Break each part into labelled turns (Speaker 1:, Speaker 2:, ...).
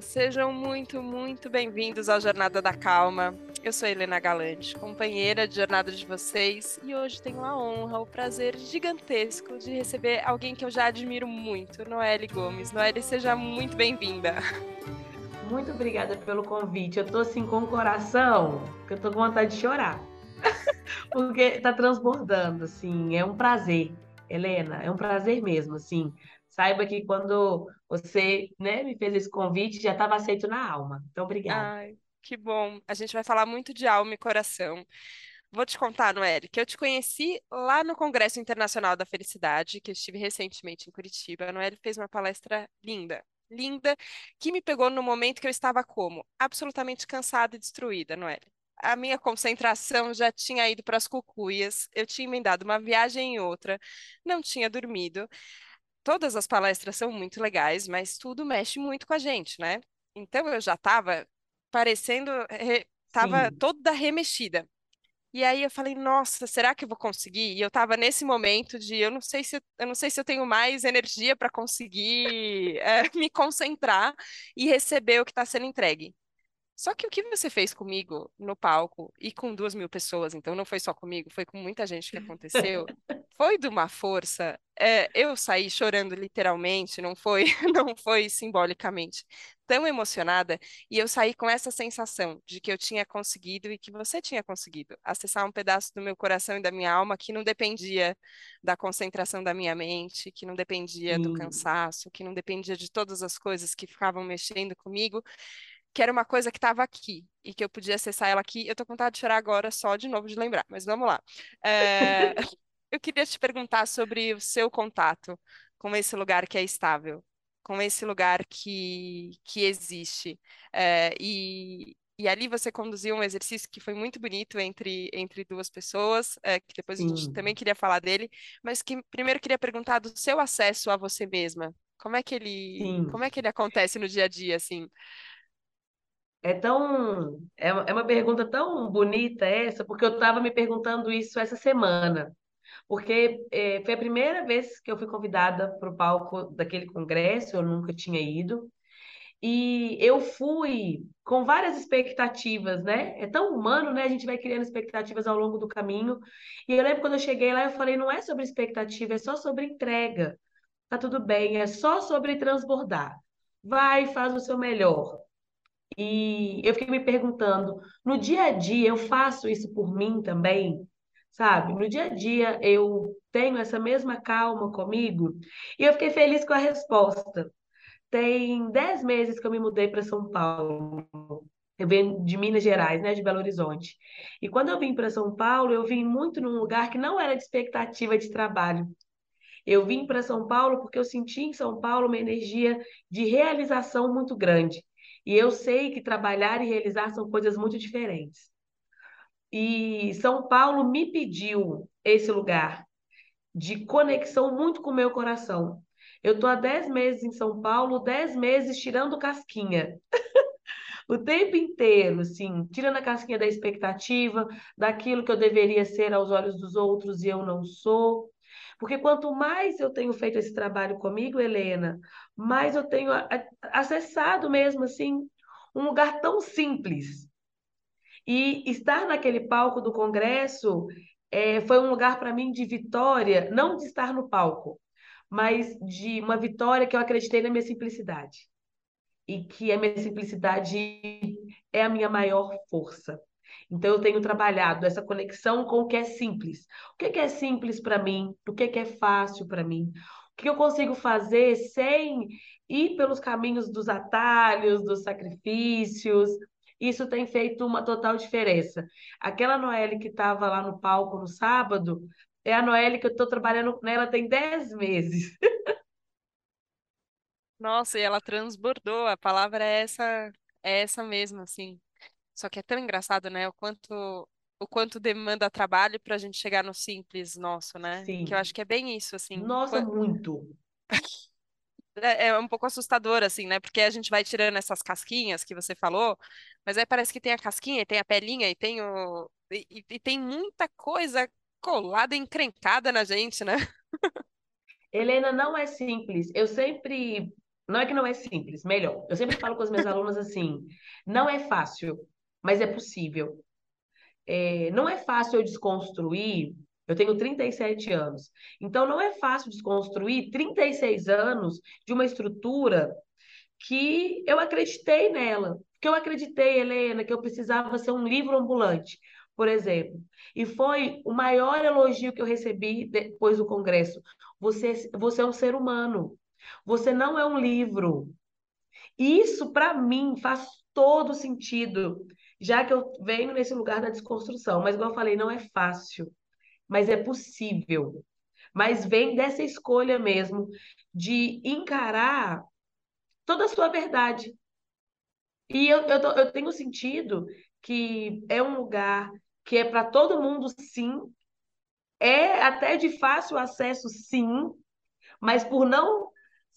Speaker 1: sejam muito, muito bem-vindos ao Jornada da Calma. Eu sou Helena Galante, companheira de jornada de vocês, e hoje tenho a honra, o prazer gigantesco de receber alguém que eu já admiro muito, Noelle Gomes. Noelle, seja muito bem-vinda.
Speaker 2: Muito obrigada pelo convite. Eu tô assim com o coração, que eu tô com vontade de chorar. Porque tá transbordando, assim, é um prazer. Helena, é um prazer mesmo, assim, saiba que quando você né, me fez esse convite, já estava aceito na alma. Então, obrigada.
Speaker 1: Ai, que bom. A gente vai falar muito de alma e coração. Vou te contar, Noelle, que eu te conheci lá no Congresso Internacional da Felicidade, que eu estive recentemente em Curitiba. A Noelle fez uma palestra linda, linda, que me pegou no momento que eu estava como? Absolutamente cansada e destruída, Noelle. A minha concentração já tinha ido para as cucuias, eu tinha emendado uma viagem em outra, não tinha dormido todas as palestras são muito legais, mas tudo mexe muito com a gente, né? Então eu já estava parecendo, estava Sim. toda remexida. E aí eu falei, nossa, será que eu vou conseguir? E eu estava nesse momento de eu não sei se eu não sei se eu tenho mais energia para conseguir é, me concentrar e receber o que está sendo entregue. Só que o que você fez comigo no palco e com duas mil pessoas, então não foi só comigo, foi com muita gente que aconteceu, foi de uma força. É, eu saí chorando literalmente, não foi, não foi simbolicamente, tão emocionada e eu saí com essa sensação de que eu tinha conseguido e que você tinha conseguido acessar um pedaço do meu coração e da minha alma que não dependia da concentração da minha mente, que não dependia do cansaço, que não dependia de todas as coisas que ficavam mexendo comigo que era uma coisa que estava aqui e que eu podia acessar ela aqui. Eu tô com vontade de chorar agora só de novo de lembrar, mas vamos lá. É... eu queria te perguntar sobre o seu contato com esse lugar que é estável, com esse lugar que, que existe. É, e, e ali você conduziu um exercício que foi muito bonito entre, entre duas pessoas, é, que depois Sim. a gente também queria falar dele, mas que primeiro queria perguntar do seu acesso a você mesma. Como é que ele, como é que ele acontece no dia a dia, assim?
Speaker 2: É tão, é, é uma pergunta tão bonita essa, porque eu estava me perguntando isso essa semana, porque é, foi a primeira vez que eu fui convidada para o palco daquele congresso, eu nunca tinha ido, e eu fui com várias expectativas, né? É tão humano, né? A gente vai criando expectativas ao longo do caminho. E eu lembro quando eu cheguei lá, eu falei, não é sobre expectativa, é só sobre entrega. Tá tudo bem, é só sobre transbordar. Vai, faz o seu melhor. E eu fiquei me perguntando, no dia a dia eu faço isso por mim também? Sabe? No dia a dia eu tenho essa mesma calma comigo? E eu fiquei feliz com a resposta. Tem dez meses que eu me mudei para São Paulo. Eu venho de Minas Gerais, né, de Belo Horizonte. E quando eu vim para São Paulo, eu vim muito num lugar que não era de expectativa de trabalho. Eu vim para São Paulo porque eu senti em São Paulo uma energia de realização muito grande. E eu sei que trabalhar e realizar são coisas muito diferentes. E São Paulo me pediu esse lugar de conexão muito com o meu coração. Eu estou há 10 meses em São Paulo, 10 meses tirando casquinha. o tempo inteiro, assim, tirando a casquinha da expectativa, daquilo que eu deveria ser aos olhos dos outros e eu não sou. Porque quanto mais eu tenho feito esse trabalho comigo, Helena, mais eu tenho acessado mesmo assim um lugar tão simples. E estar naquele palco do congresso é, foi um lugar para mim de vitória, não de estar no palco, mas de uma vitória que eu acreditei na minha simplicidade. E que a minha simplicidade é a minha maior força. Então, eu tenho trabalhado essa conexão com o que é simples. O que é simples para mim? O que é fácil para mim? O que eu consigo fazer sem ir pelos caminhos dos atalhos, dos sacrifícios? Isso tem feito uma total diferença. Aquela Noelle que estava lá no palco no sábado, é a Noelle que eu estou trabalhando nela tem 10 meses.
Speaker 1: Nossa, e ela transbordou, a palavra é essa, é essa mesmo, assim. Só que é tão engraçado, né? O quanto o quanto demanda trabalho para a gente chegar no simples nosso, né?
Speaker 2: Sim.
Speaker 1: Que eu acho que é bem isso, assim.
Speaker 2: Nossa, muito.
Speaker 1: É, é um pouco assustador, assim, né? Porque a gente vai tirando essas casquinhas que você falou, mas aí parece que tem a casquinha, e tem a pelinha, e tem o... E, e tem muita coisa colada, encrencada na gente, né?
Speaker 2: Helena, não é simples. Eu sempre Não é que não é simples, melhor. Eu sempre falo com as minhas alunas assim: não é fácil, mas é possível. É, não é fácil eu desconstruir. Eu tenho 37 anos. Então, não é fácil desconstruir 36 anos de uma estrutura que eu acreditei nela. Que eu acreditei, Helena, que eu precisava ser um livro ambulante, por exemplo. E foi o maior elogio que eu recebi depois do congresso. Você, você é um ser humano. Você não é um livro. Isso, para mim, faz todo sentido, já que eu venho nesse lugar da desconstrução. Mas, igual eu falei, não é fácil, mas é possível. Mas vem dessa escolha mesmo de encarar toda a sua verdade. E eu, eu, eu tenho sentido que é um lugar que é para todo mundo, sim. É até de fácil acesso, sim. Mas por não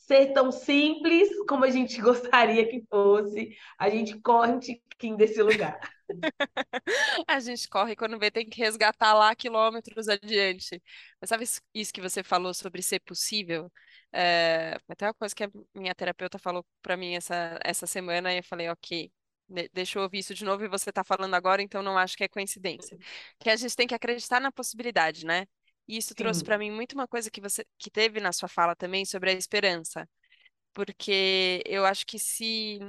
Speaker 2: ser tão simples como a gente gostaria que fosse, a gente corre um tiquinho desse lugar.
Speaker 1: A gente corre quando vê, tem que resgatar lá quilômetros adiante. Mas sabe isso que você falou sobre ser possível? É, até uma coisa que a minha terapeuta falou para mim essa, essa semana, e eu falei, ok, deixa eu ouvir isso de novo e você está falando agora, então não acho que é coincidência. Que a gente tem que acreditar na possibilidade, né? E isso trouxe para mim muito uma coisa que você que teve na sua fala também sobre a esperança. Porque eu acho que se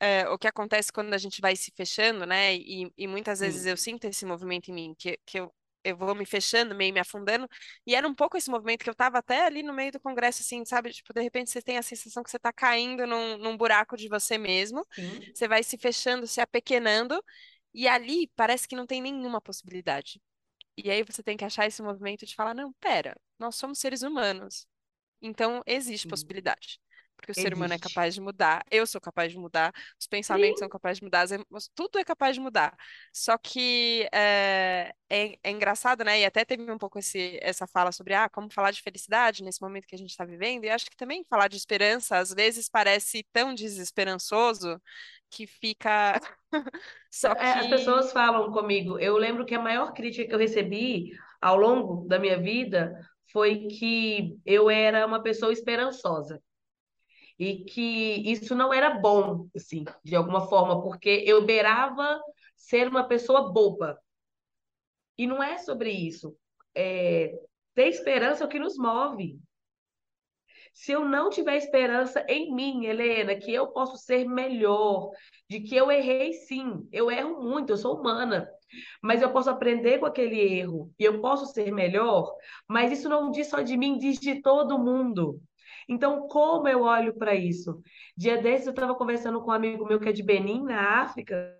Speaker 1: é, o que acontece quando a gente vai se fechando, né? E, e muitas vezes
Speaker 2: Sim.
Speaker 1: eu sinto esse movimento em mim, que, que eu, eu vou me fechando, meio me afundando, e era um pouco esse movimento que eu tava até ali no meio do congresso, assim, sabe? Tipo, de repente você tem a sensação que você tá caindo num, num buraco de você mesmo,
Speaker 2: Sim.
Speaker 1: você vai se fechando, se apequenando, e ali parece que não tem nenhuma possibilidade. E aí você tem que achar esse movimento de falar, não, pera, nós somos seres humanos, então existe possibilidade porque o ser humano é
Speaker 2: Existe.
Speaker 1: capaz de mudar, eu sou capaz de mudar, os pensamentos
Speaker 2: Sim.
Speaker 1: são capazes de mudar, tudo é capaz de mudar. Só que é, é, é, engraçado, né? E até teve um pouco esse, essa fala sobre ah, como falar de felicidade nesse momento que a gente está vivendo, e acho que também falar de esperança às vezes parece tão desesperançoso que fica. Só
Speaker 2: É, As
Speaker 1: que.
Speaker 2: pessoas falam comigo. Eu lembro que a maior crítica que eu recebi ao longo da minha vida foi que eu era uma pessoa esperançosa. E que isso não era bom, assim, de alguma forma, porque eu beirava ser uma pessoa boba. E não é sobre isso. É, ter esperança é o que nos move. Se eu não tiver esperança em mim, Helena, que eu posso ser melhor, de que eu errei sim, eu erro muito, eu sou humana, mas eu posso aprender com aquele erro e eu posso ser melhor, mas isso não diz só de mim, diz de todo mundo. Então, como eu olho para isso? Dia desses eu estava conversando com um amigo meu que é de Benin, na África,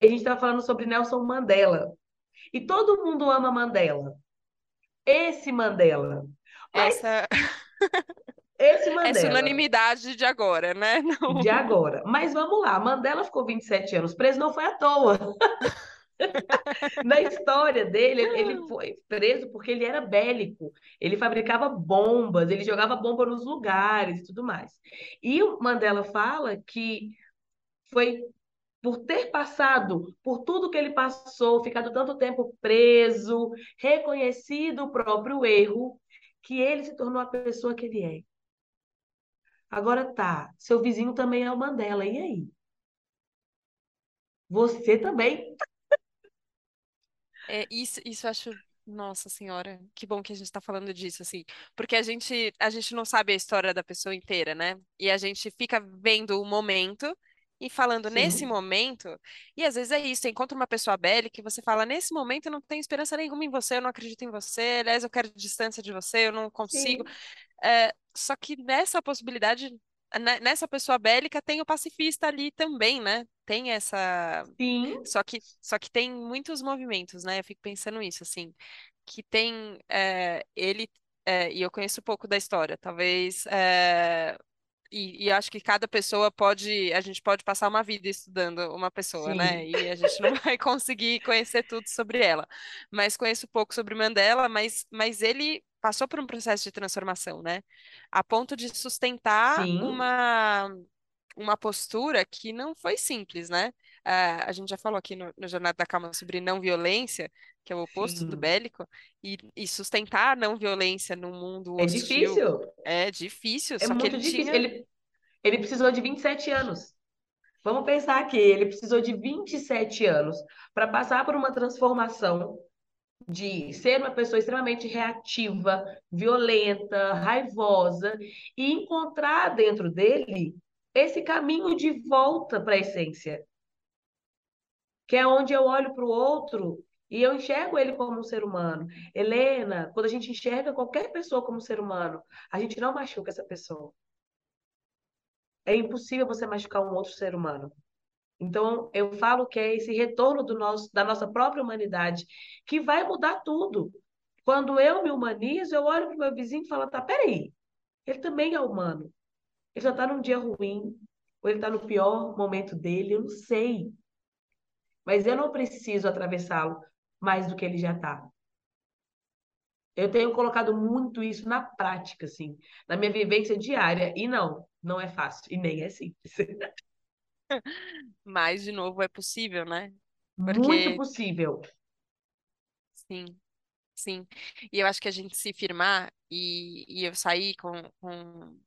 Speaker 2: e a gente estava falando sobre Nelson Mandela. E todo mundo ama Mandela. Esse Mandela. Mas
Speaker 1: Essa,
Speaker 2: esse
Speaker 1: essa
Speaker 2: Mandela
Speaker 1: unanimidade de agora, né? Não...
Speaker 2: de agora. Mas vamos lá, Mandela ficou 27 anos preso, não foi à toa. Na história dele, ele foi preso porque ele era bélico. Ele fabricava bombas, ele jogava bomba nos lugares e tudo mais. E o Mandela fala que foi por ter passado por tudo que ele passou, ficado tanto tempo preso, reconhecido o próprio erro, que ele se tornou a pessoa que ele é. Agora tá, seu vizinho também é o Mandela, e aí? Você também
Speaker 1: É, isso, isso eu acho. Nossa Senhora, que bom que a gente está falando disso, assim, porque a gente, a gente não sabe a história da pessoa inteira, né? E a gente fica vendo o momento e falando nesse
Speaker 2: Sim,
Speaker 1: momento, e às vezes é isso, você encontra uma pessoa bélica e você fala, nesse momento eu não tenho esperança nenhuma em você, eu não acredito em você, aliás, eu quero distância de você, eu não consigo. É, só que nessa possibilidade, né, nessa pessoa bélica tem o pacifista ali também, né? Tem essa.
Speaker 2: sim,
Speaker 1: Só que, só que tem muitos movimentos, né? Eu fico pensando isso, assim, que tem é, ele. é, e eu conheço pouco da história, talvez. é, e, e acho que cada pessoa pode, a gente pode passar uma vida estudando uma pessoa, né?
Speaker 2: sim,
Speaker 1: E a gente não vai conseguir conhecer tudo sobre ela. Mas conheço pouco sobre Mandela, mas, mas ele passou por um processo de transformação, né? A ponto de sustentar
Speaker 2: sim,
Speaker 1: uma, uma postura que não foi simples, né? Ah, a gente já falou aqui no, no Jornada da Calma sobre não violência, que é o oposto do
Speaker 2: sim.
Speaker 1: bélico, e, e sustentar a não violência num mundo
Speaker 2: É
Speaker 1: hostil
Speaker 2: difícil,
Speaker 1: é difícil,
Speaker 2: é
Speaker 1: que
Speaker 2: muito
Speaker 1: ele
Speaker 2: difícil.
Speaker 1: tinha
Speaker 2: Ele Ele precisou de 27 anos. Vamos pensar aqui, ele precisou de 27 anos para passar por uma transformação de ser uma pessoa extremamente reativa, violenta, raivosa e encontrar dentro dele esse caminho de volta para a essência, que é onde eu olho para o outro e eu enxergo ele como um ser humano. Helena, quando a gente enxerga qualquer pessoa como um ser humano, a gente não machuca essa pessoa. É impossível você machucar um outro ser humano. Então, eu falo que é esse retorno do nosso, da nossa própria humanidade que vai mudar tudo. Quando eu me humanizo, eu olho para o meu vizinho e falo, tá, peraí, ele também é humano. Ele já está num dia ruim, ou ele está no pior momento dele, eu não sei. Mas eu não preciso atravessá-lo mais do que ele já está. Eu tenho colocado muito isso na prática, assim, na minha vivência diária. E não, não é fácil, e nem é simples.
Speaker 1: Mas, de novo, é possível, né?
Speaker 2: Muito
Speaker 1: Porque,
Speaker 2: possível.
Speaker 1: sim, sim. E eu acho que a gente se firmar e, e eu sair com, com,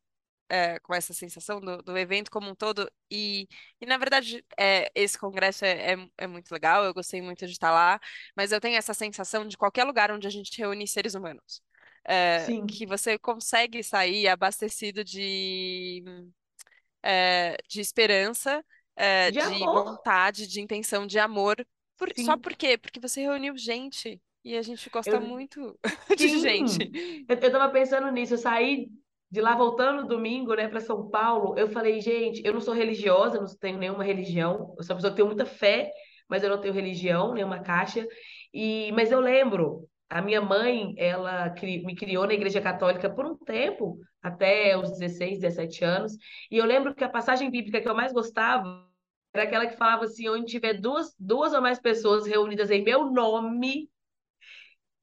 Speaker 1: é, com essa sensação do, do evento como um todo. E, e na verdade, é, esse congresso é, é, é muito legal, eu gostei muito de estar lá, mas eu tenho essa sensação de qualquer lugar onde a gente reúne seres humanos. é, que você consegue sair abastecido de de esperança,
Speaker 2: De
Speaker 1: de vontade, de intenção, de amor. Por- só por quê? Porque você reuniu gente e a gente gosta
Speaker 2: Eu,
Speaker 1: muito de gente.
Speaker 2: sim. Eu, eu tava pensando nisso. Eu saí de lá voltando domingo, né, para São Paulo. Eu falei, gente, eu não sou religiosa, não tenho nenhuma religião. Eu sou uma pessoa que tem muita fé, mas eu não tenho religião, nenhuma caixa. E, mas eu lembro, a minha mãe, ela me criou na Igreja Católica por um tempo, até os 16, 17 anos. E eu lembro que a passagem bíblica que eu mais gostava era aquela que falava assim, onde tiver duas, duas ou mais pessoas reunidas em meu nome,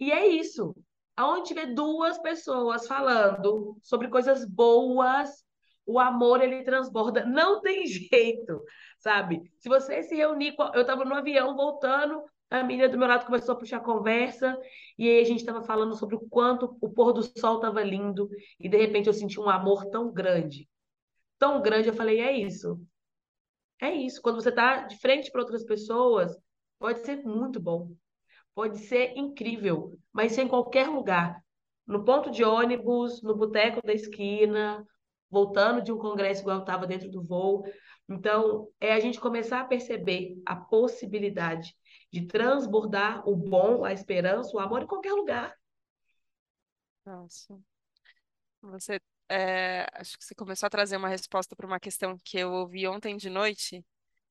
Speaker 2: e é isso. Aonde tiver duas pessoas falando sobre coisas boas, o amor ele transborda. Não tem jeito, sabe? Se você se reunir, com... eu estava no avião voltando, a menina do meu lado começou a puxar conversa, e aí a gente estava falando sobre o quanto o pôr do sol estava lindo, e de repente eu senti um amor tão grande, tão grande, eu falei, é isso. É isso. Quando você está de frente para outras pessoas, pode ser muito bom. Pode ser incrível, mas ser em qualquer lugar. No ponto de ônibus, no boteco da esquina, voltando de um congresso igual eu estava dentro do voo. Então, é a gente começar a perceber a possibilidade de transbordar o bom, a esperança, o amor em qualquer lugar.
Speaker 1: Nossa, você, é, acho que você começou a trazer uma resposta para uma questão que eu ouvi ontem de noite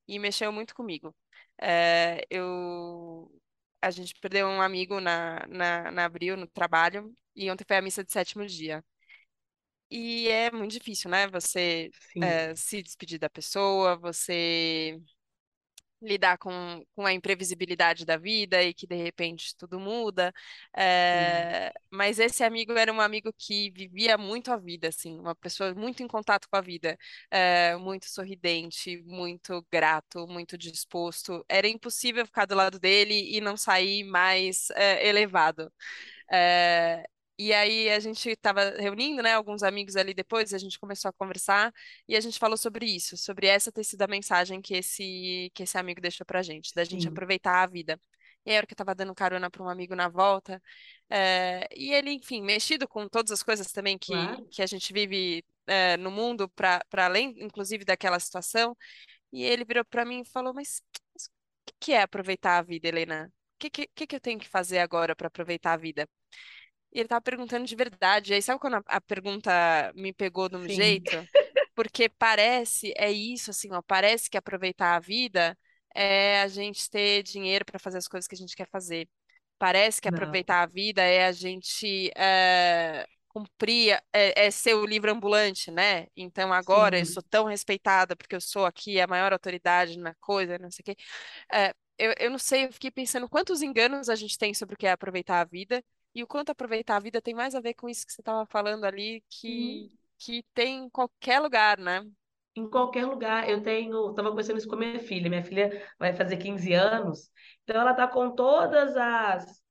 Speaker 1: e mexeu muito comigo. É, eu, a gente perdeu um amigo na, na, na Abril, no trabalho, e ontem foi a missa de sétimo dia. E é muito difícil, né? Você é, se despedir da pessoa, você lidar com, com a imprevisibilidade da vida e que de repente tudo muda. É, mas esse amigo era um amigo que vivia muito a vida, assim, uma pessoa muito em contato com a vida, é, muito sorridente, muito grato, muito disposto. Era impossível ficar do lado dele e não sair mais é, elevado. É, e aí a gente estava reunindo, né, alguns amigos ali depois, a gente começou a conversar e a gente falou sobre isso, sobre essa ter sido a mensagem que esse que esse amigo deixou pra gente, da gente
Speaker 2: sim,
Speaker 1: aproveitar a vida. E aí, a hora que eu tava dando carona para um amigo na volta, é, e ele, enfim, mexido com todas as coisas também que,
Speaker 2: claro.
Speaker 1: que a gente vive é, no mundo, para além, inclusive, daquela situação, e ele virou para mim e falou: Mas, o que que é aproveitar a vida, Helena? O que, que que eu tenho que fazer agora para aproveitar a vida? E ele tava perguntando de verdade. Aí sabe quando a, a pergunta me pegou de um
Speaker 2: Sim,
Speaker 1: jeito? Porque parece, é isso, assim, ó, parece que aproveitar a vida é a gente ter dinheiro para fazer as coisas que a gente quer fazer. Parece que
Speaker 2: não,
Speaker 1: aproveitar a vida é a gente é, cumprir, é, é ser o livro ambulante, né? Então agora eu sou
Speaker 2: sim,
Speaker 1: tão respeitada porque eu sou aqui a maior autoridade na coisa, não sei o quê. É, eu, eu não sei, eu fiquei pensando quantos enganos a gente tem sobre o que é aproveitar a vida e o quanto aproveitar a vida tem mais a ver com isso que você estava falando ali, que,
Speaker 2: sim.
Speaker 1: que tem em qualquer lugar, né?
Speaker 2: Em qualquer lugar. Eu tenho, estava conversando isso com a minha filha. Minha filha vai fazer 15 anos, então ela está com todas as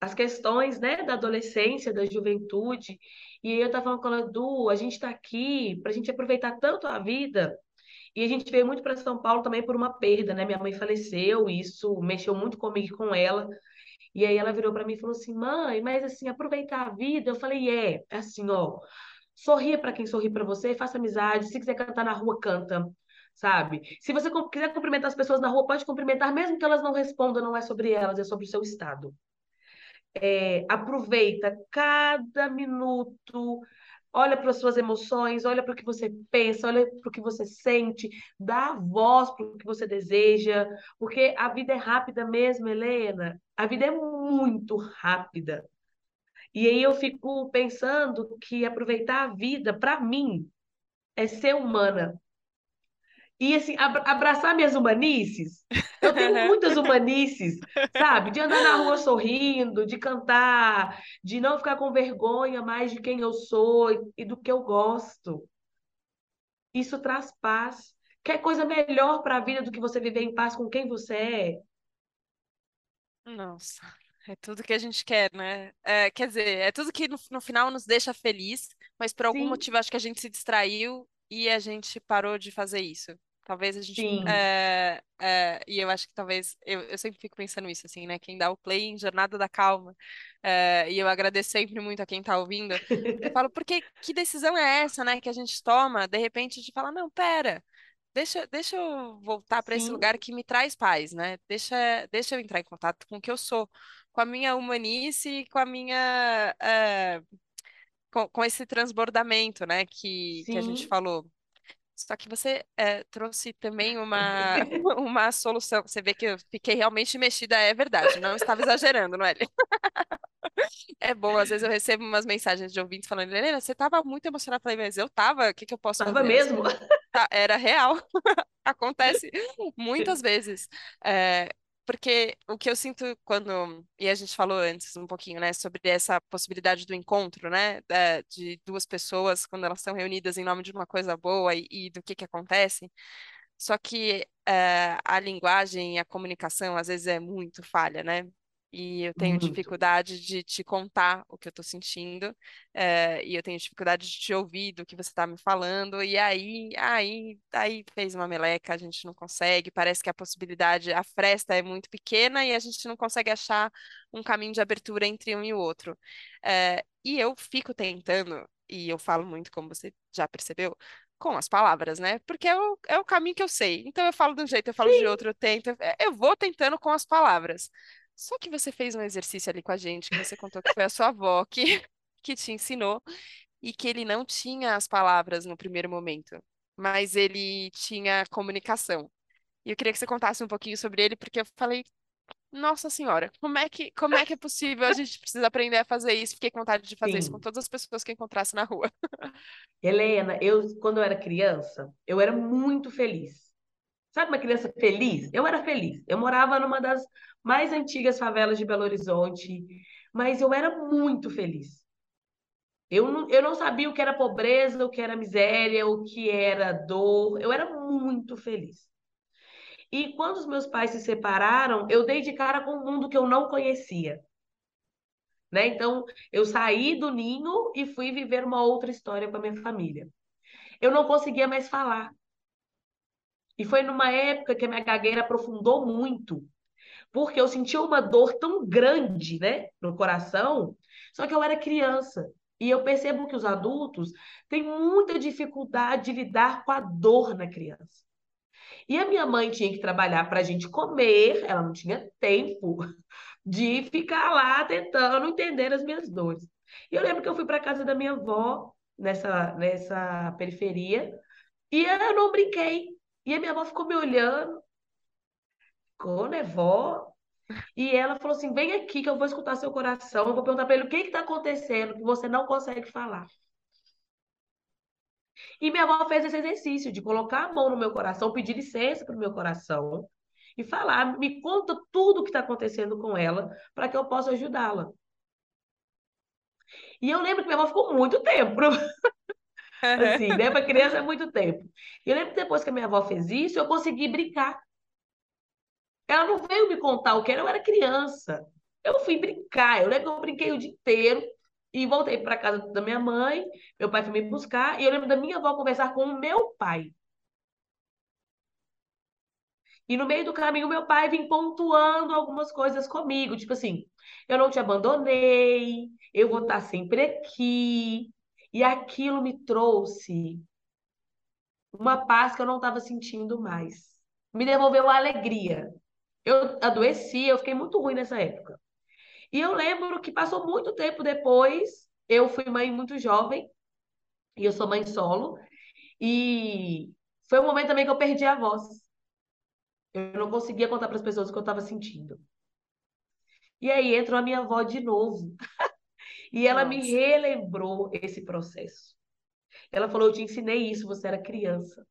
Speaker 2: as questões, né, da adolescência, da juventude. E aí eu estava falando com ela, Du, a gente está aqui para a gente aproveitar tanto a vida. E a gente veio muito para São Paulo também por uma perda, né? Minha mãe faleceu, e isso mexeu muito comigo e com ela. E aí ela virou para mim e falou assim: "Mãe, mas assim, aproveitar a vida". Eu falei: "É, é assim, ó, sorria para quem sorri para você, faça amizade, se quiser cantar na rua, canta" sabe? Se você quiser cumprimentar as pessoas na rua, pode cumprimentar, mesmo que elas não respondam, não é sobre elas, é sobre o seu estado. É, aproveita cada minuto, olha para as suas emoções, olha para o que você pensa, olha para o que você sente, dá voz para o que você deseja, porque a vida é rápida mesmo, Helena. A vida é muito rápida. E aí eu fico pensando que aproveitar a vida, para mim, é ser humana, e assim, abraçar minhas humanices. Eu tenho muitas humanices, sabe? De andar na rua sorrindo, de cantar, de não ficar com vergonha mais de quem eu sou e do que eu gosto. Isso traz paz. Quer coisa melhor para a vida do que você viver em paz com quem você é?
Speaker 1: Nossa, é tudo que a gente quer, né? É, quer dizer, é tudo que no, no final nos deixa feliz, mas por algum
Speaker 2: Sim.
Speaker 1: motivo acho que a gente se distraiu e a gente parou de fazer isso. Talvez a gente. É, é, e eu acho que talvez. Eu, eu sempre fico pensando isso, assim, né? Quem dá o play em Jornada da Calma. É, e eu agradeço sempre muito a quem tá ouvindo. Eu falo, porque que decisão é essa, né? Que a gente toma, de repente, de falar, não, pera. Deixa, deixa eu voltar para esse lugar que me traz paz, né? Deixa, deixa eu entrar em contato com o que eu sou, com a minha humanice, com a minha. Com, com esse transbordamento, né? Que, que a gente falou. Só que você é, trouxe também uma, uma solução. Você vê que eu fiquei realmente mexida, é verdade. Não estava exagerando, não é? É bom, às vezes eu recebo umas mensagens de ouvintes falando, Helena, você estava muito emocionada. Eu falei, mas eu estava, o que, que eu posso
Speaker 2: Tava
Speaker 1: fazer?
Speaker 2: mesmo?
Speaker 1: Tá, era real. Acontece muitas vezes. É, porque o que eu sinto quando. E a gente falou antes um pouquinho, né, sobre essa possibilidade do encontro, né, de duas pessoas quando elas estão reunidas em nome de uma coisa boa e, e do que que acontece. Só que é, a linguagem e a comunicação às vezes é muito falha, né? E eu tenho
Speaker 2: Muito.
Speaker 1: dificuldade de te contar o que eu tô sentindo, é, e eu tenho dificuldade de te ouvir do que você tá me falando, e aí, aí, aí fez uma meleca, a gente não consegue, parece que a possibilidade, a fresta é muito pequena e a gente não consegue achar um caminho de abertura entre um e o outro. É, e eu fico tentando, e eu falo muito, como você já percebeu, com as palavras, né? Porque é o, é o caminho que eu sei. Então eu falo de um jeito, eu falo de
Speaker 2: Sim.
Speaker 1: outro, eu tento, eu vou tentando com as palavras. Só que você fez um exercício ali com a gente, que você contou que foi a sua avó que, que te ensinou e que ele não tinha as palavras no primeiro momento, mas ele tinha comunicação. E eu queria que você contasse um pouquinho sobre ele, porque eu falei, nossa senhora, como é que, como é que é possível? A gente precisa aprender a fazer isso. Fiquei com vontade de fazer isso com
Speaker 2: Sim.
Speaker 1: todas as pessoas que eu encontrasse na rua.
Speaker 2: Helena, eu, quando eu era criança, eu era muito feliz. Sabe uma criança feliz? Eu era feliz. Eu morava numa das mais antigas favelas de Belo Horizonte, mas eu era muito feliz. Eu não, eu não sabia o que era pobreza, o que era miséria, o que era dor. Eu era muito feliz. E quando os meus pais se separaram, eu dei de cara com um mundo que eu não conhecia. Né? Então, eu saí do ninho e fui viver uma outra história com a minha família. Eu não conseguia mais falar. E foi numa época que a minha gagueira aprofundou muito, porque eu sentia uma dor tão grande, né, no coração, só que eu era criança. E eu percebo que os adultos têm muita dificuldade de lidar com a dor na criança. E a minha mãe tinha que trabalhar para a gente comer, ela não tinha tempo de ficar lá tentando entender as minhas dores. E eu lembro que eu fui para casa da minha avó, nessa, nessa periferia, e eu não brinquei. E a minha avó ficou me olhando, ficou, né, vó? E ela falou assim: vem aqui que eu vou escutar seu coração, eu vou perguntar para ele o que está acontecendo que você não consegue falar. E minha avó fez esse exercício de colocar a mão no meu coração, pedir licença para o meu coração e falar: me conta tudo o que está acontecendo com ela para que eu possa ajudá-la. E eu lembro que minha avó ficou muito tempo, assim, né? Para criança é muito tempo. E eu lembro que depois que a minha avó fez isso, eu consegui brincar. Ela não veio me contar o que era, eu era criança. Eu fui brincar, eu lembro que eu brinquei o dia inteiro e voltei para casa da minha mãe, meu pai foi me buscar, e eu lembro da minha avó conversar com o meu pai. E no meio do caminho, meu pai vem pontuando algumas coisas comigo, tipo assim, eu não te abandonei, eu vou estar sempre aqui. E aquilo me trouxe uma paz que eu não estava sentindo mais. Me devolveu a alegria. Eu adoeci, eu fiquei muito ruim nessa época. E eu lembro que passou muito tempo depois, eu fui mãe muito jovem, e eu sou mãe solo, e foi um momento também que eu perdi a voz. Eu não conseguia contar para as pessoas o que eu estava sentindo. E aí entrou a minha avó de novo. e ela Nossa. me relembrou esse processo. Ela falou: Eu te ensinei isso, você era criança.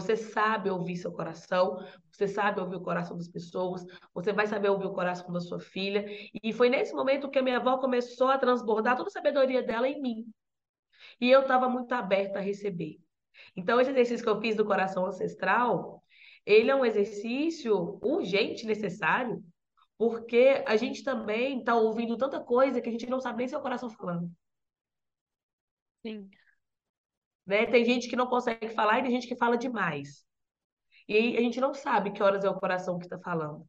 Speaker 2: Você sabe ouvir seu coração, você sabe ouvir o coração das pessoas, você vai saber ouvir o coração da sua filha. E foi nesse momento que a minha avó começou a transbordar toda a sabedoria dela em mim. E eu estava muito aberta a receber. Então, esse exercício que eu fiz do coração ancestral, ele é um exercício urgente, necessário, porque a gente também está ouvindo tanta coisa que a gente não sabe nem seu coração falando.
Speaker 1: Sim.
Speaker 2: Né? Tem gente que não consegue falar e tem gente que fala demais. E a gente não sabe que horas é o coração que está falando.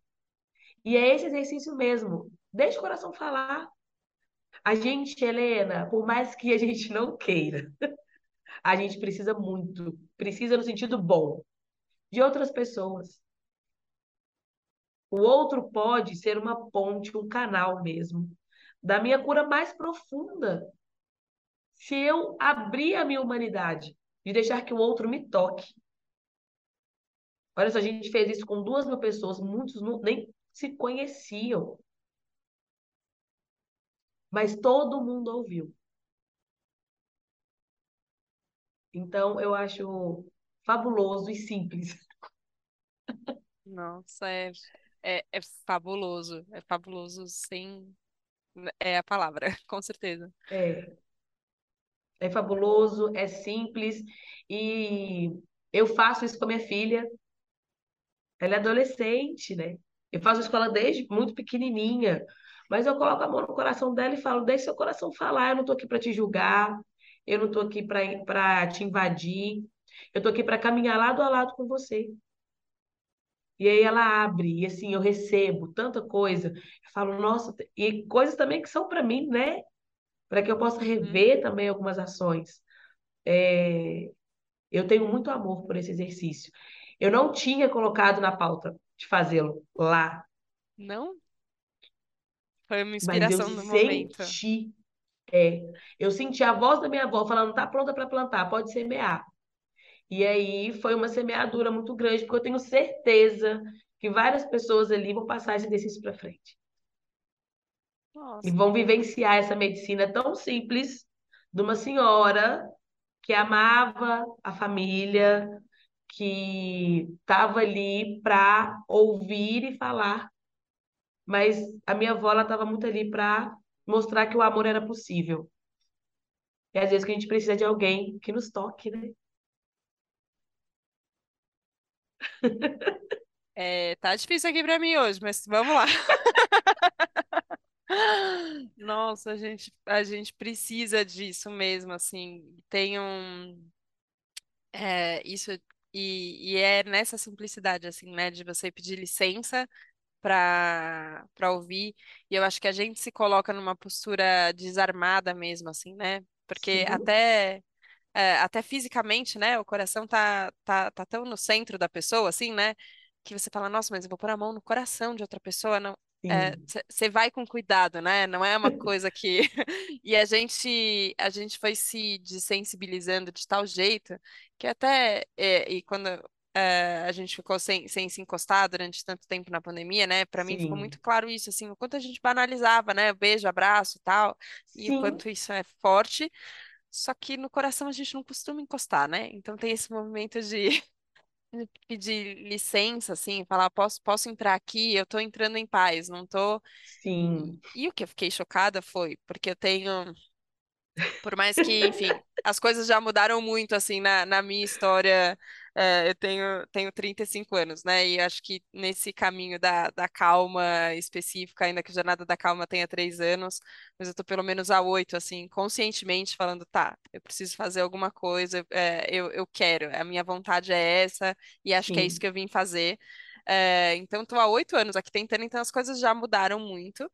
Speaker 2: E é esse exercício mesmo. Deixa o coração falar. A gente, Helena, por mais que a gente não queira, a gente precisa muito, precisa no sentido bom, de outras pessoas. O outro pode ser uma ponte, um canal mesmo, da minha cura mais profunda. Se eu abrir a minha humanidade de deixar que o outro me toque. Olha só, a gente fez isso com duas mil pessoas, muitos não, nem se conheciam. Mas todo mundo ouviu. Então, eu acho fabuloso e simples.
Speaker 1: Nossa, é, é, é fabuloso. É fabuloso sem. É a palavra, com certeza.
Speaker 2: É. É fabuloso, é simples. E eu faço isso com a minha filha. Ela é adolescente, né? Eu faço escola desde muito pequenininha. Mas eu coloco a mão no coração dela e falo: deixa seu coração falar. Eu não tô aqui para te julgar. Eu não tô aqui para te invadir. Eu tô aqui para caminhar lado a lado com você. E aí ela abre, e assim, eu recebo tanta coisa. Eu falo, nossa, e coisas também que são para mim, né? Para que eu possa rever também algumas ações. É... Eu tenho muito amor por esse exercício. Eu não tinha colocado na pauta de fazê-lo lá.
Speaker 1: Não? Foi uma inspiração
Speaker 2: Mas eu
Speaker 1: no momento.
Speaker 2: senti, é, eu senti a voz da minha avó falando, tá pronta para plantar, pode semear. E aí foi uma semeadura muito grande, porque eu tenho certeza que várias pessoas ali vão passar esse exercício para frente.
Speaker 1: Nossa.
Speaker 2: E vão vivenciar essa medicina tão simples de uma senhora que amava a família, que estava ali para ouvir e falar. Mas a minha avó estava muito ali para mostrar que o amor era possível. E às vezes que a gente precisa de alguém que nos toque, né?
Speaker 1: É, tá difícil aqui para mim hoje, mas vamos lá. Nossa, a gente, a gente precisa disso mesmo, assim. Tem um. É, isso, e, e é nessa simplicidade, assim, né, de você pedir licença para para ouvir. E eu acho que a gente se coloca numa postura desarmada mesmo, assim, né? Porque
Speaker 2: Sim.
Speaker 1: até é, até fisicamente, né? O coração tá, tá, tá tão no centro da pessoa, assim, né? Que você fala, nossa, mas eu vou pôr a mão no coração de outra pessoa, não. Você é, vai com cuidado, né? Não é uma coisa que. e a gente, a gente foi se desensibilizando de tal jeito que até. É, e quando é, a gente ficou sem, sem se encostar durante tanto tempo na pandemia, né? Para mim ficou muito claro isso, assim, o quanto a gente banalizava, né? Beijo, abraço e tal, e o quanto isso é forte. Só que no coração a gente não costuma encostar, né? Então tem esse movimento de pedir licença, assim, falar, posso, posso entrar aqui, eu tô entrando em paz, não tô.
Speaker 2: Sim.
Speaker 1: E, o que eu fiquei chocada foi, porque eu tenho. Por mais que, enfim, as coisas já mudaram muito, assim, na, na minha história É, eu tenho, tenho 35 anos, né? E acho que nesse caminho da, da calma específica, ainda que a jornada da calma tenha três anos, mas eu tô pelo menos há oito, assim, conscientemente falando, tá, eu preciso fazer alguma coisa, é, eu, eu quero, a minha vontade é essa, e acho que é isso
Speaker 2: Sim,
Speaker 1: que eu vim fazer. É, então, tô há oito anos aqui tentando, então as coisas já mudaram muito.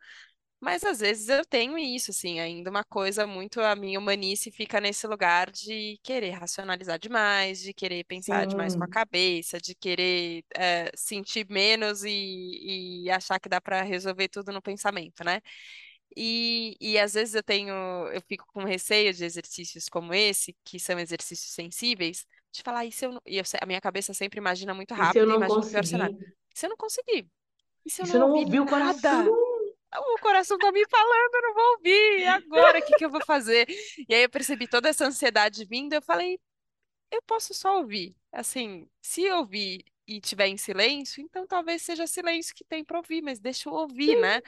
Speaker 1: Mas às vezes eu tenho isso, assim, ainda uma coisa muito, a minha humanice fica nesse lugar de querer racionalizar demais, de querer pensar demais com a
Speaker 2: sim,
Speaker 1: cabeça, de querer eh, sentir menos e, e achar que dá para resolver tudo no pensamento, né? E, e às vezes eu tenho, eu fico com receio de exercícios como esse, que são exercícios sensíveis, de falar, e se eu, não-" e eu a minha cabeça sempre imagina muito
Speaker 2: E se eu
Speaker 1: rápido e
Speaker 2: não
Speaker 1: imagina o pior cenário.
Speaker 2: conseguir?
Speaker 1: E se eu não conseguir? E se
Speaker 2: E
Speaker 1: eu
Speaker 2: eu
Speaker 1: não
Speaker 2: não
Speaker 1: ouvir
Speaker 2: ouvir o coração?
Speaker 1: O coração tá me falando, eu não vou ouvir, e agora o que que eu vou fazer? E aí eu percebi toda essa ansiedade vindo, eu falei, eu posso só ouvir. Assim, se eu ouvir e tiver em silêncio, então talvez seja silêncio que tem para ouvir, mas deixa eu ouvir, né?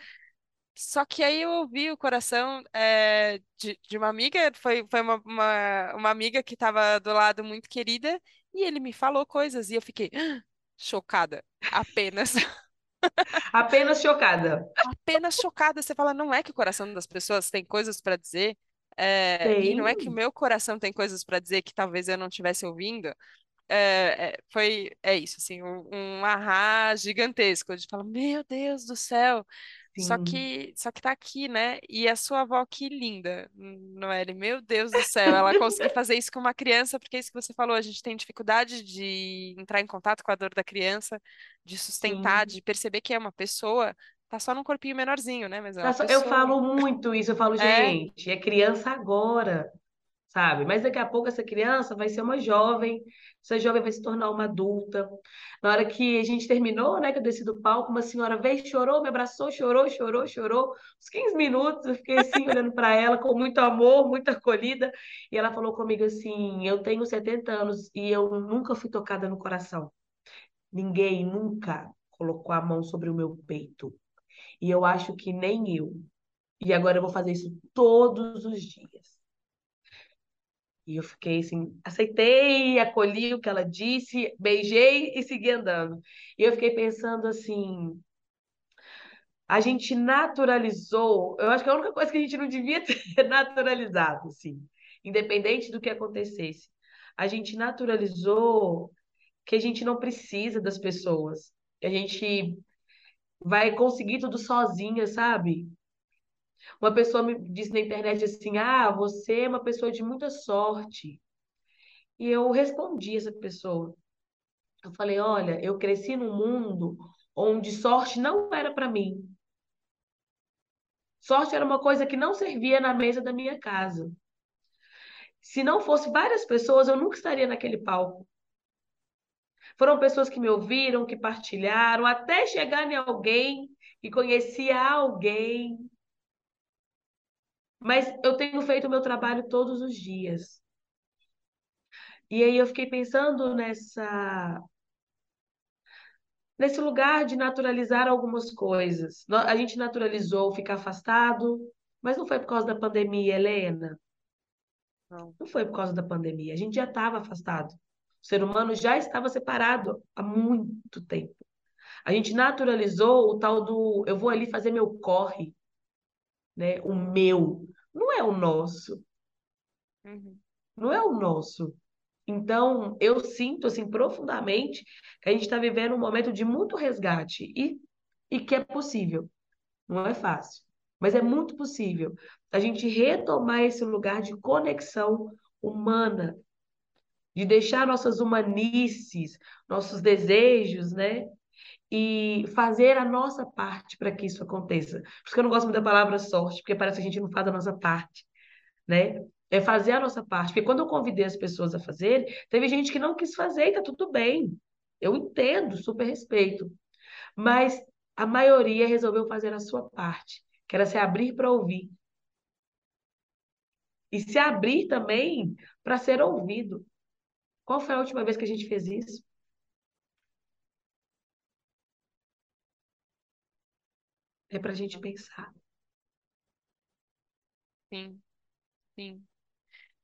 Speaker 1: Só que aí eu ouvi o coração é, de, de uma amiga, foi, foi uma, uma, uma amiga que estava do lado muito querida, e ele me falou coisas, e eu fiquei chocada, apenas.
Speaker 2: Apenas chocada.
Speaker 1: apenas chocada. Você fala, não é que o coração das pessoas tem coisas para dizer, é, e não é que o meu coração tem coisas para dizer que talvez eu não estivesse ouvindo. É, é, foi, é isso, assim, um, um ahá gigantesco, de falar, meu Deus do céu, só que, só que tá aqui, né? E a sua avó, que linda, Noelle, meu Deus do céu, ela conseguiu fazer isso com uma criança, porque é isso que você falou, a gente tem dificuldade de entrar em contato com a dor da criança, de sustentar,
Speaker 2: sim.
Speaker 1: de perceber que é uma pessoa, tá só num corpinho menorzinho, né? Mas é
Speaker 2: Tá Eu
Speaker 1: pessoa.
Speaker 2: falo muito isso, eu falo,
Speaker 1: É,
Speaker 2: gente, é criança agora. Sabe? Mas daqui a pouco essa criança vai ser uma jovem, essa jovem vai se tornar uma adulta. Na hora que a gente terminou, né, que eu desci do palco, uma senhora veio, chorou, me abraçou, chorou, chorou, chorou. Uns 15 minutos eu fiquei assim, olhando para ela com muito amor, muita acolhida, e ela falou comigo assim: "Eu tenho 70 anos e eu nunca fui tocada no coração. Ninguém nunca colocou a mão sobre o meu peito. E eu acho que nem eu. E agora eu vou fazer isso todos os dias. E eu fiquei assim, aceitei, acolhi o que ela disse, beijei e segui andando. E eu fiquei pensando assim, a gente naturalizou, eu acho que a única coisa que a gente não devia ter naturalizado, assim, independente do que acontecesse. A gente naturalizou que a gente não precisa das pessoas, que a gente vai conseguir tudo sozinha, sabe? Uma pessoa me disse na internet assim: "Ah, você é uma pessoa de muita sorte". E eu respondi essa pessoa. Eu falei, olha, eu cresci num mundo onde sorte não era para mim. Sorte era uma coisa que não servia na mesa da minha casa. Se não fosse várias pessoas, eu nunca estaria naquele palco. Foram pessoas que me ouviram, que partilharam, até chegar em alguém que conhecia alguém. Mas eu tenho feito o meu trabalho todos os dias. E aí eu fiquei pensando nessa nesse lugar de naturalizar algumas coisas. A gente naturalizou ficar afastado, mas não foi por causa da pandemia, Helena.
Speaker 1: não.
Speaker 2: Não foi por causa da pandemia. A gente já estava afastado. O ser humano já estava separado há muito tempo. A gente naturalizou o tal do eu vou ali fazer meu corre, né? O meu. Não é o nosso.
Speaker 1: Uhum,
Speaker 2: Não é o nosso. Então, eu sinto assim profundamente que a gente está vivendo um momento de muito resgate e, e que é possível. Não é fácil, mas é muito possível a gente retomar esse lugar de conexão humana, de deixar nossas humanices, nossos desejos, né? E fazer a nossa parte para que isso aconteça. Por isso que eu não gosto muito da palavra sorte, porque parece que a gente não faz a nossa parte, né? É fazer a nossa parte. Porque quando eu convidei as pessoas a fazerem, teve gente que não quis fazer e tá tudo bem. Eu entendo, super respeito. Mas a maioria resolveu fazer a sua parte, que era se abrir para ouvir. E se abrir também para ser ouvido. Qual foi a última vez que a gente fez isso? É para a gente
Speaker 1: uhum.
Speaker 2: pensar.
Speaker 1: Sim, sim.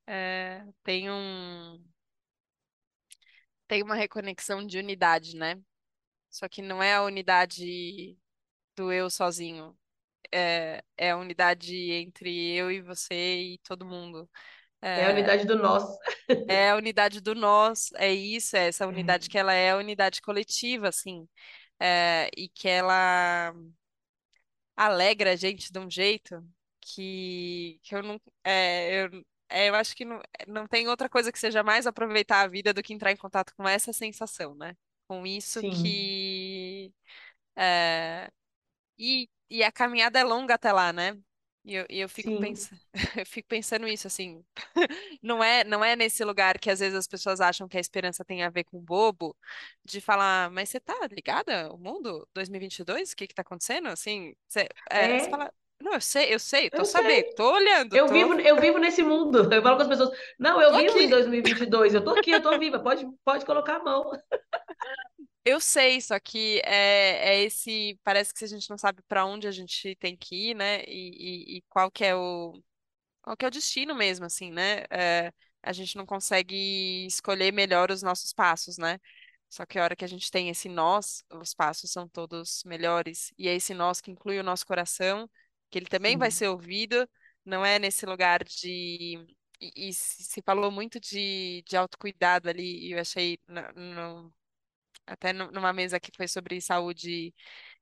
Speaker 1: É, tem um. tem uma reconexão de unidade, né? Só que não é a unidade do eu sozinho. É, é a unidade entre eu e você e todo mundo.
Speaker 2: É, é a unidade do nós.
Speaker 1: É a unidade do nós, é isso, é essa unidade que ela é a unidade coletiva, assim. É, e que ela alegra a gente de um jeito que, que eu não. É, eu, é, eu acho que não, não tem outra coisa que seja mais aproveitar a vida do que entrar em contato com essa sensação, né? Com isso
Speaker 2: Sim.
Speaker 1: que. É, e, e a caminhada é longa até lá, né? E eu, e eu fico pensando, eu fico pensando isso, assim, não é, não é nesse lugar que às vezes as pessoas acham que a esperança tem a ver com bobo, de falar, mas você tá ligada? O mundo 2022, o que que tá acontecendo? Assim, você, é, você
Speaker 2: É,
Speaker 1: fala, não, eu sei, eu sei, tô
Speaker 2: eu sei.
Speaker 1: sabendo, tô olhando,
Speaker 2: Eu
Speaker 1: tô,
Speaker 2: vivo, eu vivo nesse mundo. Eu falo com as pessoas, não, eu
Speaker 1: tô
Speaker 2: vivo em
Speaker 1: aqui.
Speaker 2: 2022. Eu tô aqui, eu tô viva. Pode, pode colocar a mão.
Speaker 1: Eu sei, só que é, é esse, parece que se a gente não sabe para onde a gente tem que ir, né, e, e, e qual que é o qual que é o destino mesmo, assim, né? É, a gente não consegue escolher melhor os nossos passos, né? Só que a hora que a gente tem esse nós, os passos são todos melhores. E é esse nós que inclui o nosso coração, que ele também vai
Speaker 2: Sim,
Speaker 1: ser ouvido, não é nesse lugar de. E, e se se falou muito de, de autocuidado ali, e eu achei, no, no- até nu- numa mesa que foi sobre saúde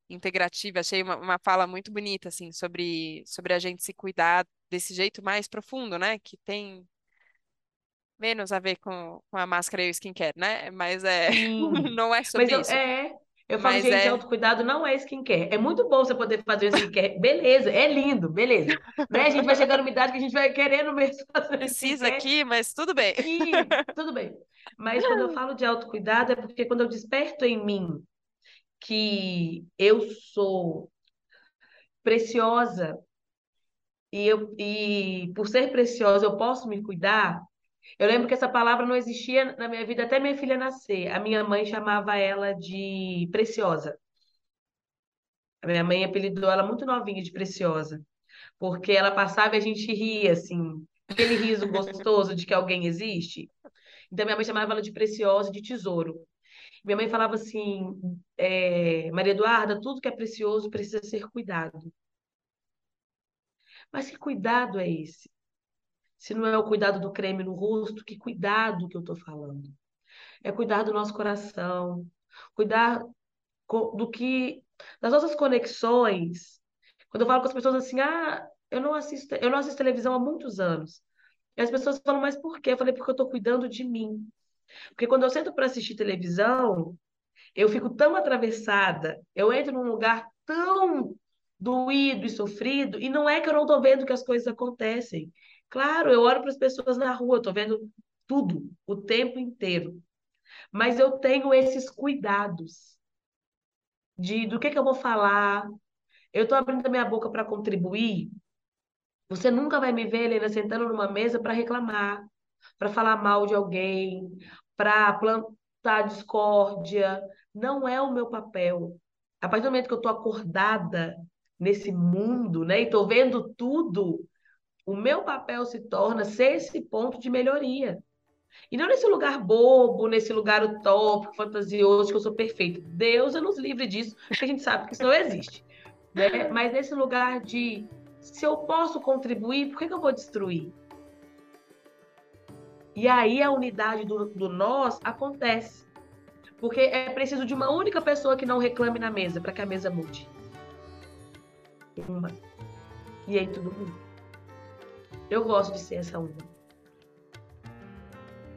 Speaker 1: integrativa. Achei uma, uma fala muito bonita, assim, sobre, sobre a gente se cuidar desse jeito mais profundo, né? Que tem menos a ver com, com a máscara e o skincare, né? Mas é, não é
Speaker 2: Mas
Speaker 1: sobre
Speaker 2: eu,
Speaker 1: isso.
Speaker 2: é, eu falo,
Speaker 1: Mas
Speaker 2: gente,
Speaker 1: é,
Speaker 2: autocuidado não é skincare. É muito bom você poder fazer um skincare. Beleza, é lindo, beleza. Né? A gente vai chegar numa idade que a gente vai querendo mesmo fazer
Speaker 1: precisa
Speaker 2: skincare.
Speaker 1: aqui, mas tudo bem.
Speaker 2: E tudo bem. Mas quando eu falo de autocuidado, é porque quando eu desperto em mim que eu sou preciosa e, eu, e por ser preciosa eu posso me cuidar. Eu lembro que essa palavra não existia na minha vida até minha filha nascer. A minha mãe chamava ela de preciosa. A minha mãe apelidou ela muito novinha de preciosa, porque ela passava e a gente ria assim, aquele riso gostoso de que alguém existe. Então minha mãe chamava ela de preciosa, de tesouro. Minha mãe falava assim, é, Maria Eduarda, tudo que é precioso precisa ser cuidado. Mas que cuidado é esse? Se não é o cuidado do creme no rosto, que cuidado que eu estou falando? É cuidar do nosso coração, cuidar do que, das nossas conexões. Quando eu falo com as pessoas assim, ah, eu não assisto, eu não assisto televisão há muitos anos. E as pessoas falam, mas por quê? Eu falei, porque eu estou cuidando de mim. Porque quando eu sento para assistir televisão, eu fico tão atravessada, eu entro num lugar tão doído e sofrido, e não é que eu não estou vendo que as coisas acontecem. Claro, eu olho para as pessoas na rua, estou vendo tudo, o tempo inteiro. Mas eu tenho esses cuidados de do que que eu vou falar. Eu estou abrindo a minha boca para contribuir. Você nunca vai me ver, Helena, sentando numa mesa para reclamar, para falar mal de alguém, para plantar discórdia. Não é o meu papel. A partir do momento que eu estou acordada nesse mundo, né, e estou vendo tudo, o meu papel se torna ser esse ponto de melhoria. E não nesse lugar bobo, nesse lugar utópico, fantasioso, que eu sou perfeito. Deus nos livre disso, porque a gente sabe que isso não existe. Né? Mas nesse lugar de se eu posso contribuir, por que, que eu vou destruir? E aí a unidade do, do nós acontece. Porque é preciso de uma única pessoa que não reclame na mesa para que a mesa mude. Uma. E aí todo mundo. Eu gosto de ser essa uma.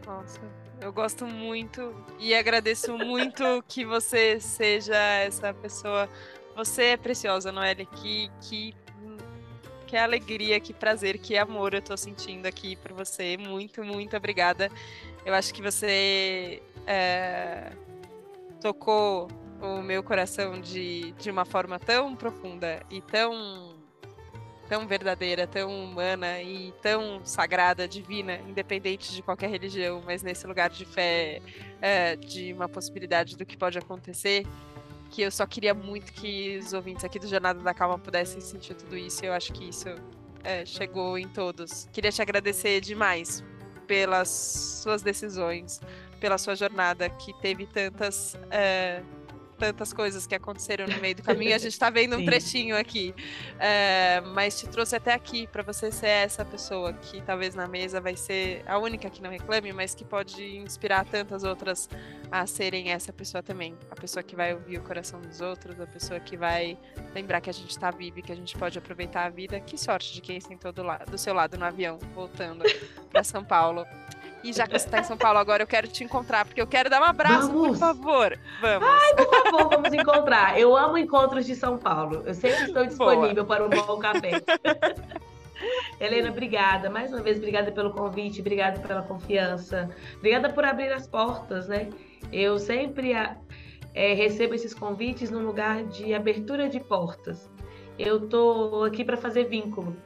Speaker 1: Nossa, eu gosto muito e agradeço muito que você seja essa pessoa. Você é preciosa, Noelle. Que, que, que alegria, que prazer, que amor eu tô sentindo aqui por você. Muito, muito obrigada. Eu acho que você é, tocou o meu coração de, de uma forma tão profunda e tão tão verdadeira, tão humana e tão sagrada, divina, independente de qualquer religião, mas nesse lugar de fé, é, de uma possibilidade do que pode acontecer, que eu só queria muito que os ouvintes aqui do Jornada da Calma pudessem sentir tudo isso. E eu acho que isso é, chegou em todos. Queria te agradecer demais pelas suas decisões, pela sua jornada, que teve tantas. É, tantas coisas que aconteceram no meio do caminho. A gente está vendo um trechinho aqui, é, mas te trouxe até aqui para você ser essa pessoa que talvez na mesa vai ser a única que não reclame, mas que pode inspirar tantas outras a serem essa pessoa também. A pessoa que vai ouvir o coração dos outros, a pessoa que vai lembrar que a gente está vivo e que a gente pode aproveitar a vida. Que sorte de quem sentou do, lado, do seu lado no avião, voltando para São Paulo. E já que você está em São Paulo agora, eu quero te encontrar, porque eu quero dar um abraço, vamos. por favor. Vamos.
Speaker 2: Ai, por favor, vamos encontrar. Eu amo encontros de São Paulo. Eu sempre estou disponível Boa. para um bom café. Helena, obrigada. Mais uma vez, obrigada pelo convite, obrigada pela confiança. Obrigada por abrir as portas, né? Eu sempre é, recebo esses convites num lugar de abertura de portas. Eu tô aqui para fazer vínculo.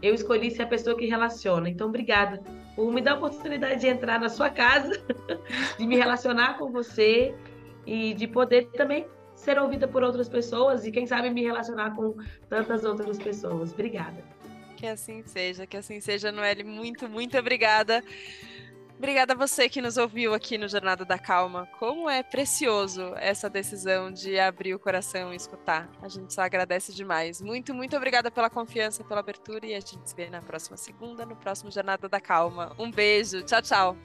Speaker 2: Eu escolhi ser a pessoa que relaciona. Então, obrigada por me dar a oportunidade de entrar na sua casa, de me relacionar com você e de poder também ser ouvida por outras pessoas e, quem sabe, me relacionar com tantas outras pessoas. Obrigada.
Speaker 1: Que assim seja, que assim seja, Noelle. Muito, muito obrigada. Obrigada a você que nos ouviu aqui no Jornada da Calma. Como é precioso essa decisão de abrir o coração e escutar. A gente só agradece demais. Muito, muito obrigada pela confiança, pela abertura e a gente se vê na próxima segunda, no próximo Jornada da Calma. Um beijo. Tchau, tchau.